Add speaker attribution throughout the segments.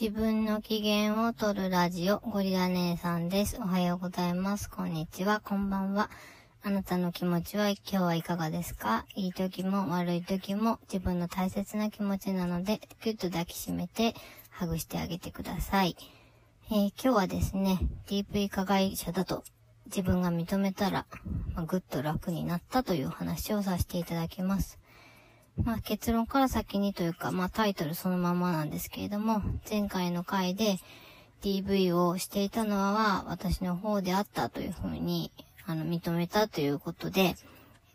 Speaker 1: 自分の機嫌を取るラジオ、ゴリラ姉さんです。おはようございます。こんにちは。こんばんは。あなたの気持ちは今日はいかがですか？いい時も悪い時も自分の大切な気持ちなので、ぎゅっと抱きしめて、ハグしてあげてください。えー今日はですね、DV 加害者だと自分が認めたら、まあ、ぐっと楽になったという話をさせていただきます。まあ、結論から先にというか、まあ、タイトルそのままなんですけれども、前回の回で DV をしていたのは私の方であったというふうに、あの、認めたということで、えっ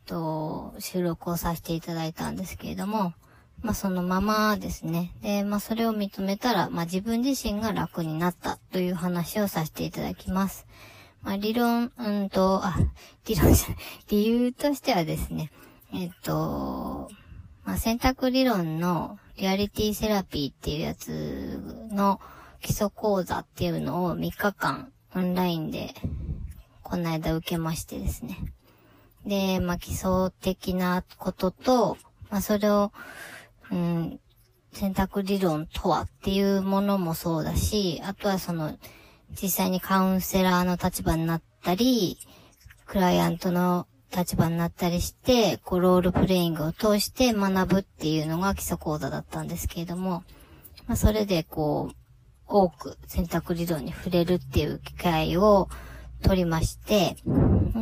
Speaker 1: と、収録をさせていただいたんですけれども、まあ、そのままですね。で、まあ、それを認めたら、まあ、自分自身が楽になったという話をさせていただきます。まあ、理論、うんと、あ、理論じゃない、理由としてはですね、えっと、まあ、選択理論のリアリティセラピーっていうやつの基礎講座っていうのを3日間オンラインでこの間受けましてですね。で、まあ、基礎的なことと、まあ、それを、うん、選択理論とはっていうものもそうだし、あとはその、実際にカウンセラーの立場になったり、クライアントの立場になったりして、こう、ロールプレイングを通して学ぶっていうのが基礎講座だったんですけれども、まあ、それでこう、多く選択理論に触れるっていう機会を取りまして、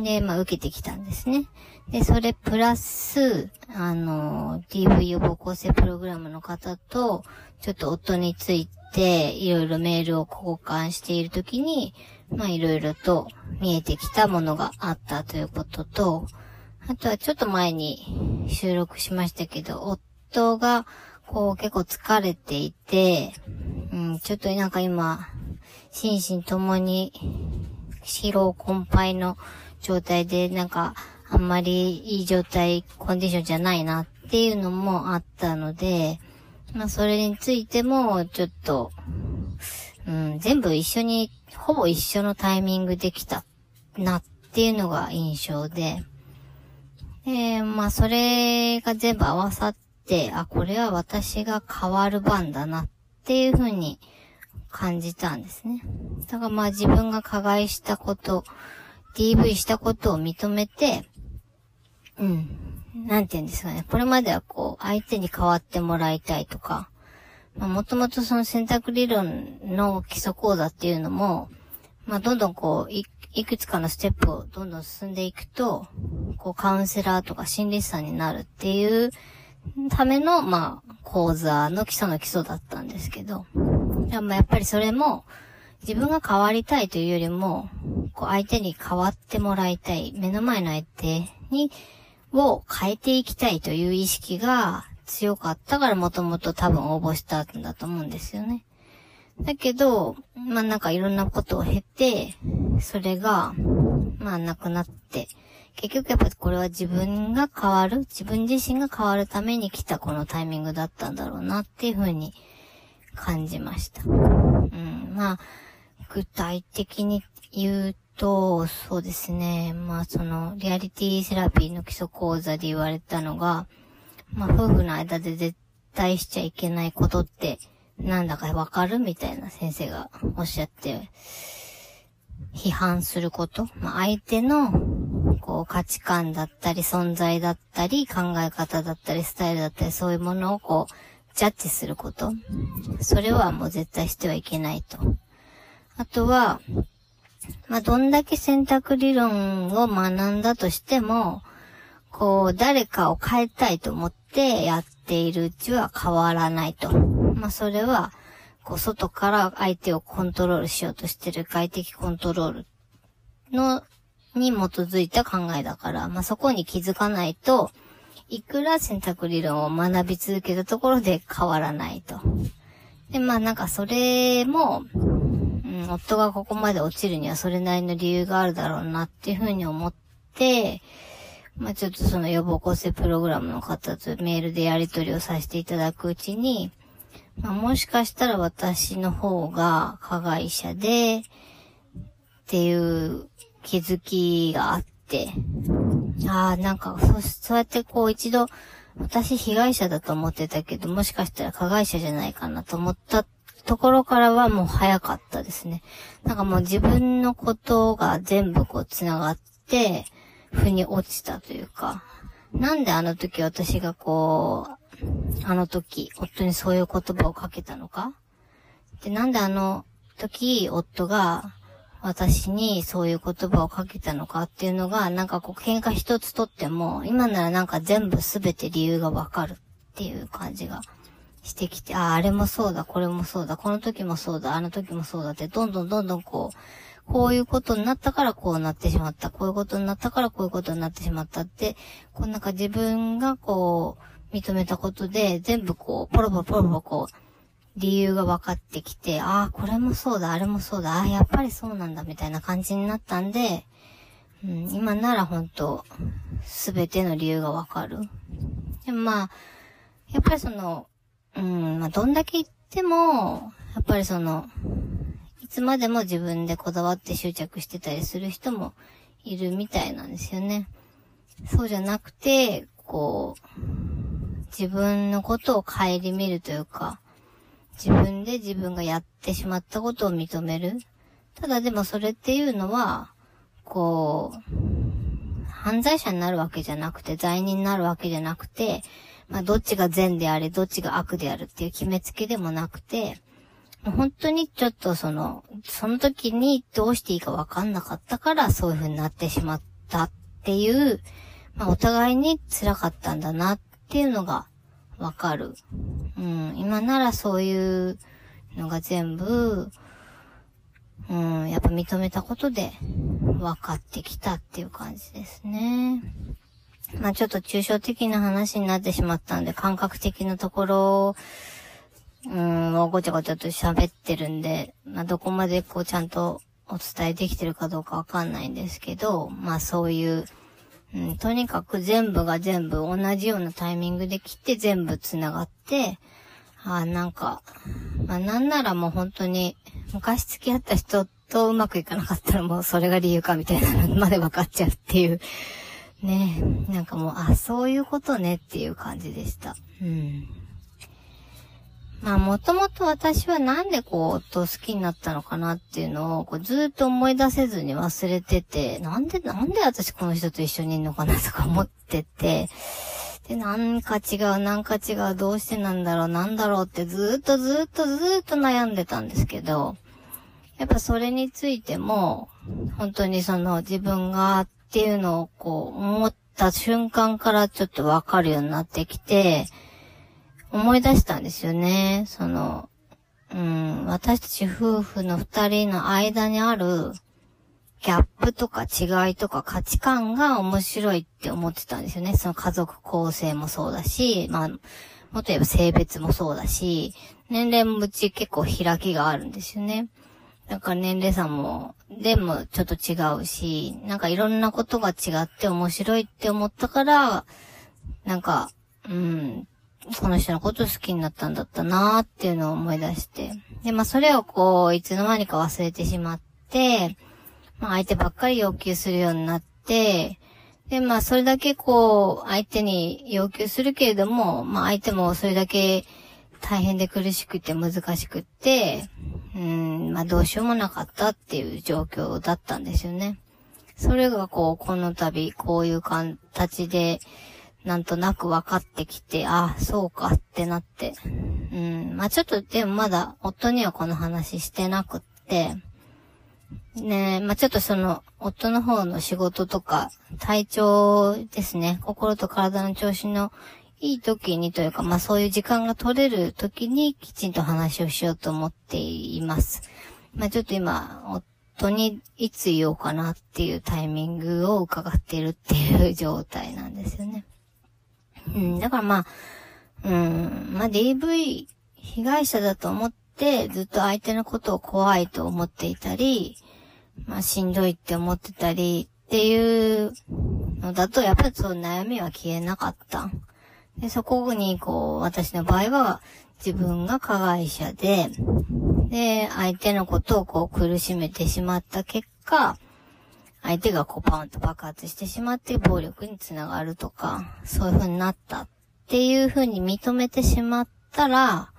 Speaker 1: で、まあ、受けてきたんですね。で、それプラス、あの、DV 予防構成プログラムの方と、ちょっと夫について、いろいろメールを交換しているときに、まあ、いろいろと見えてきたものがあったということと、あとはちょっと前に収録しましたけど、夫が、こう結構疲れていて、うん、ちょっとなんか今、心身ともに疲労困憊の状態で、なんか、あんまりいい状態、コンディションじゃないなっていうのもあったので、まあそれについても、ちょっと、うん、全部一緒に、ほぼ一緒のタイミングできたなっていうのが印象で、で、まあそれが全部合わさって、あ、これは私が変わる番だなっていうふうに感じたんですね。だからまあ自分が加害したこと、DV したことを認めて、うん。なんて言うんですかね。これまではこう、相手に変わってもらいたいとか、まあもともとその選択理論の基礎講座っていうのも、まあどんどんこう、いいくつかのステップをどんどん進んでいくと、こうカウンセラーとか心理師さんになるっていうための、まあ、講座の基礎の基礎だったんですけど、でもやっぱりそれも、自分が変わりたいというよりも、こう相手に変わってもらいたい、目の前の相手に、を変えていきたいという意識が強かったからもともと多分応募したんだと思うんですよね。だけど、まあなんかいろんなことを経て、それが、まあなくなって、結局やっぱこれは自分が変わる、自分自身が変わるために来たこのタイミングだったんだろうなっていうふうに感じました。うん、まあ、具体的に言うと、そうですね。まあその、リアリティセラピーの基礎講座で言われたのが、まあ夫婦の間で絶対しちゃいけないことって、なんだかわかるみたいな先生がおっしゃって、批判すること？まあ相手の、こう価値観だったり存在だったり考え方だったりスタイルだったりそういうものをこう、ジャッジすること？それはもう絶対してはいけないと。あとは、まあ、どんだけ選択理論を学んだとしても、こう、誰かを変えたいと思ってやっているうちは変わらないと。まあ、それは、こう、外から相手をコントロールしようとしてる外的コントロールの、に基づいた考えだから、まあ、そこに気づかないと、いくら選択理論を学び続けたところで変わらないと。で、まあなんかそれも、うん、夫がここまで落ちるにはそれなりの理由があるだろうなっていうふうに思って、まあちょっとその予防構成プログラムの方とメールでやり取りをさせていただくうちに、まあもしかしたら私の方が加害者で、っていう気づきがあって、ああ、なんか、そ、そうやってこう一度、私被害者だと思ってたけど、もしかしたら加害者じゃないかなと思ったところからはもう早かったですね。なんかもう自分のことが全部こう繋がって、腑に落ちたというか、なんであの時私がこう、あの時、夫にそういう言葉をかけたのか？で、なんであの時、夫が私にそういう言葉をかけたのかっていうのが、なんかこう喧嘩一つとっても、今ならなんか全部すべて理由がわかるっていう感じがしてきて、ああ、あれもそうだ、これもそうだ、この時もそうだ、あの時もそうだって、どんどんどんどんこう、こういうことになったからこうなってしまった。こういうことになったからこういうことになってしまったって、こうなんか自分がこう、認めたことで、全部こう、ポロポロポロポロこう、理由が分かってきて、ああ、これもそうだ、あれもそうだ、ああ、やっぱりそうなんだ、みたいな感じになったんで、うん、今なら本当すべての理由が分かる。でもまあ、やっぱりその、うん、まあ、どんだけ言っても、やっぱりその、つまでも自分でこだわって執着してたりする人もいるみたいなんですよね。そうじゃなくて、こう、自分のことを顧みるというか、自分で自分がやってしまったことを認める。ただでもそれっていうのは、こう、犯罪者になるわけじゃなくて、罪人になるわけじゃなくて、まあ、どっちが善であれ、どっちが悪であるっていう決めつけでもなくて、本当にちょっとその、その時にどうしていいかわかんなかったからそういう風になってしまったっていう、まあお互いに辛かったんだなっていうのがわかる。うん、今ならそういうのが全部、うん、やっぱ認めたことで分かってきたっていう感じですね。まあちょっと抽象的な話になってしまったんで、感覚的なところ、うん、をごちゃごちゃと喋ってるんで、まあどこまでこうちゃんとお伝えできてるかどうかわかんないんですけど、まあそういう、うん、とにかく全部が全部同じようなタイミングで来て全部繋がって、あなんか、まあなんならもう本当に昔付き合った人とうまくいかなかったらもうそれが理由かみたいなのまで分かっちゃうっていうねなんかもう、あ、そういうことねっていう感じでした。うん。まあ、もともと私はなんでこう、夫好きになったのかなっていうのを、こうずっと思い出せずに忘れてて、なんで、なんで私この人と一緒にいるのかなとか思ってて、で、なんか違う、なんか違う、どうしてなんだろう、なんだろうってずっとずっとずっと悩んでたんですけど、やっぱそれについても、本当にその自分がっていうのをこう思った瞬間からちょっとわかるようになってきて、思い出したんですよね。その、うん、私たち夫婦の二人の間にあるギャップとか違いとか価値観が面白いって思ってたんですよね。その家族構成もそうだし、まあ、もっと言えば性別もそうだし、年齢もうち結構開きがあるんですよね。なんか年齢差も、でもちょっと違うし、なんかいろんなことが違って面白いって思ったから、なんか、うん、この人のこと好きになったんだったなーっていうのを思い出して。で、まあそれをこう、いつの間にか忘れてしまって、まあ相手ばっかり要求するようになって、で、まあそれだけこう、相手に要求するけれども、まあ相手もそれだけ大変で苦しくて難しくって、うん、まあどうしようもなかったっていう状況だったんですよね。それがこう、この度、こういう形で、なんとなく分かってきて、あ、そうかってなって。うん、まあちょっと、でもまだ、夫にはこの話してなくって、ねまあちょっとその、夫の方の仕事とか、体調ですね、心と体の調子のいい時にというか、まあそういう時間が取れる時にきちんと話をしようと思っています。まあちょっと今、夫にいつ言おうかなっていうタイミングを伺っているっていう状態なんですよね。うん、だからまあ、うん、まあ DV 被害者だと思ってずっと相手のことを怖いと思っていたり、まあしんどいって思ってたりっていうのだとやっぱりそう悩みは消えなかった。で、そこに、こう、私の場合は、自分が加害者で、で、相手のことをこう苦しめてしまった結果、相手がこうパンと爆発してしまって暴力につながるとか、そういう風になったっていう風に認めてしまったら、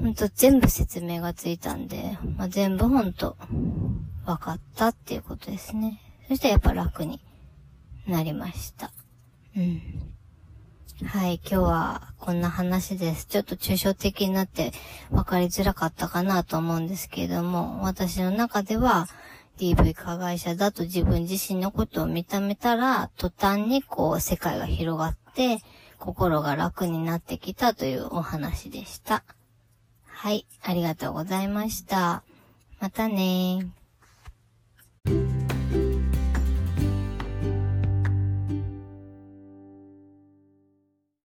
Speaker 1: ほんと全部説明がついたんで、まあ、全部ほんと分かったっていうことですね。そしてやっぱ楽になりました。うん。はい、今日はこんな話です。ちょっと抽象的になって分かりづらかったかなと思うんですけれども、私の中では DV 加害者だと自分自身のことを認めたら、途端にこう世界が広がって、心が楽になってきたというお話でした。はい、ありがとうございました。またね